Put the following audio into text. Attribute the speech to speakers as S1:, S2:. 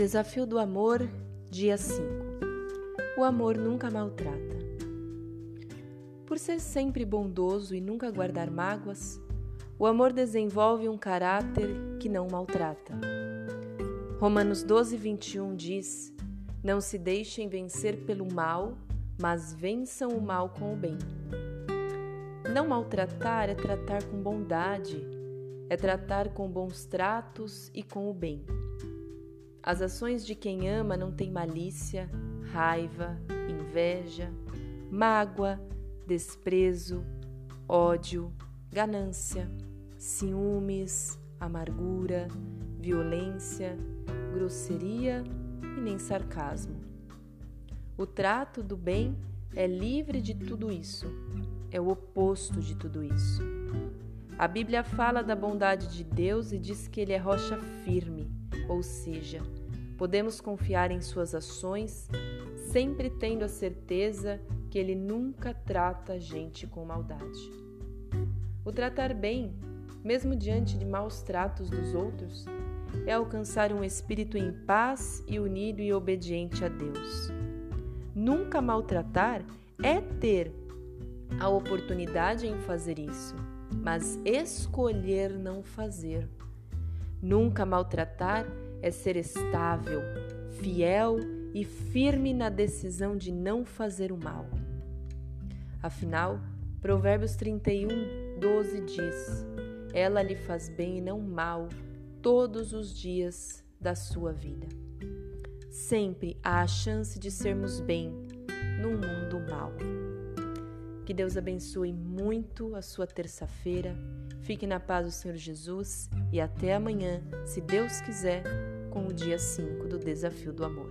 S1: Desafio do amor, dia 5. O amor nunca maltrata. Por ser sempre bondoso e nunca guardar mágoas, o amor desenvolve um caráter que não maltrata. Romanos 12, 21 diz: Não se deixem vencer pelo mal, mas vençam o mal com o bem. Não maltratar é tratar com bondade, é tratar com bons tratos e com o bem. As ações de quem ama não têm malícia, raiva, inveja, mágoa, desprezo, ódio, ganância, ciúmes, amargura, violência, grosseria e nem sarcasmo. O trato do bem é livre de tudo isso, é o oposto de tudo isso. A Bíblia fala da bondade de Deus e diz que Ele é rocha firme ou seja, podemos confiar em suas ações, sempre tendo a certeza que ele nunca trata a gente com maldade. O tratar bem, mesmo diante de maus tratos dos outros, é alcançar um espírito em paz e unido e obediente a Deus. Nunca maltratar é ter a oportunidade em fazer isso, mas escolher não fazer. Nunca maltratar é ser estável, fiel e firme na decisão de não fazer o mal. Afinal, Provérbios 31, 12 diz: Ela lhe faz bem e não mal todos os dias da sua vida. Sempre há a chance de sermos bem num mundo mau. Que Deus abençoe muito a sua terça-feira. Fique na paz do Senhor Jesus e até amanhã, se Deus quiser, com o dia 5 do Desafio do Amor.